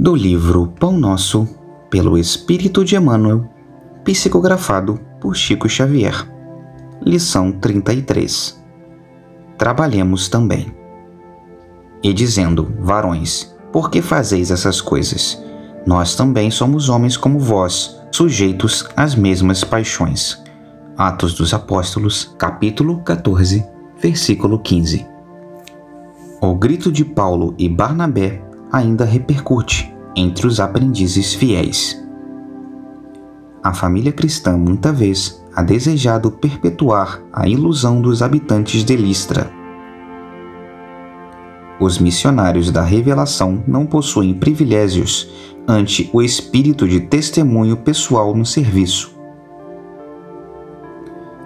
do livro Pão Nosso, pelo Espírito de Emmanuel, psicografado por Chico Xavier. Lição 33. Trabalhemos também. E dizendo, varões, por que fazeis essas coisas? Nós também somos homens como vós, sujeitos às mesmas paixões. Atos dos Apóstolos, capítulo 14, versículo 15. O grito de Paulo e Barnabé ainda repercute entre os aprendizes fiéis. A família cristã muita vez ha desejado perpetuar a ilusão dos habitantes de Listra. Os missionários da revelação não possuem privilégios ante o espírito de testemunho pessoal no serviço.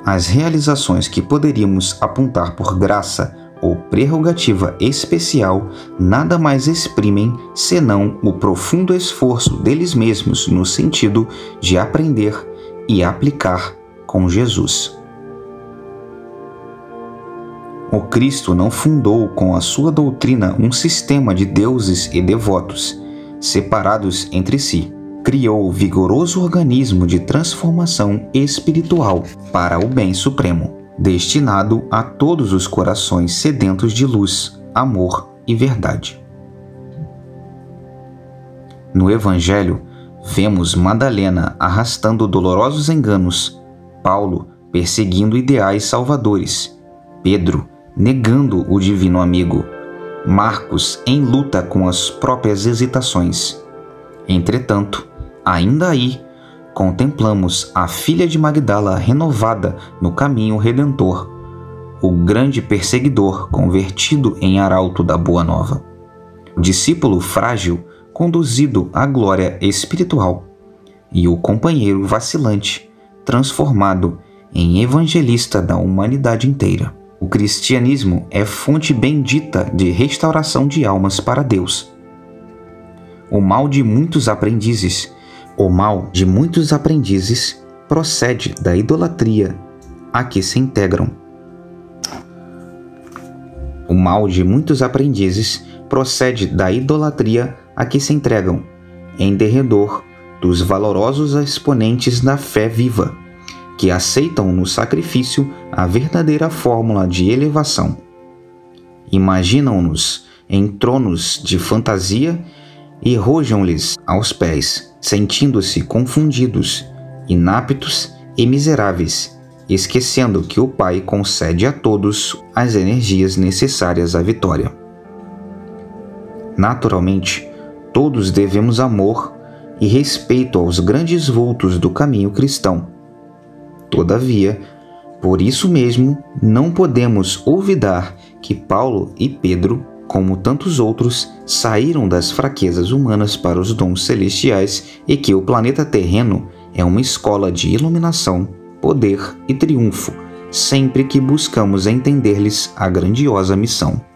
As realizações que poderíamos apontar por graça ou prerrogativa especial nada mais exprimem senão o profundo esforço deles mesmos no sentido de aprender e aplicar com Jesus. O Cristo não fundou com a sua doutrina um sistema de deuses e devotos, separados entre si. Criou vigoroso organismo de transformação espiritual para o bem supremo destinado a todos os corações sedentos de luz, amor e verdade. No Evangelho, vemos Madalena arrastando dolorosos enganos, Paulo perseguindo ideais salvadores, Pedro negando o divino amigo, Marcos em luta com as próprias hesitações. Entretanto, ainda aí contemplamos a filha de Magdala renovada no caminho redentor, o grande perseguidor convertido em arauto da Boa Nova, o discípulo frágil conduzido à glória espiritual, e o companheiro vacilante transformado em evangelista da humanidade inteira. O cristianismo é fonte bendita de restauração de almas para Deus. O mal de muitos aprendizes o mal de muitos aprendizes procede da idolatria a que se integram. O mal de muitos aprendizes procede da idolatria a que se entregam, em derredor dos valorosos exponentes da fé viva, que aceitam no sacrifício a verdadeira fórmula de elevação. Imaginam-nos em tronos de fantasia e rojam-lhes aos pés sentindo-se confundidos, inaptos e miseráveis, esquecendo que o Pai concede a todos as energias necessárias à vitória. Naturalmente, todos devemos amor e respeito aos grandes vultos do caminho cristão. Todavia, por isso mesmo, não podemos olvidar que Paulo e Pedro como tantos outros, saíram das fraquezas humanas para os dons celestiais e que o planeta terreno é uma escola de iluminação, poder e triunfo, sempre que buscamos entender-lhes a grandiosa missão.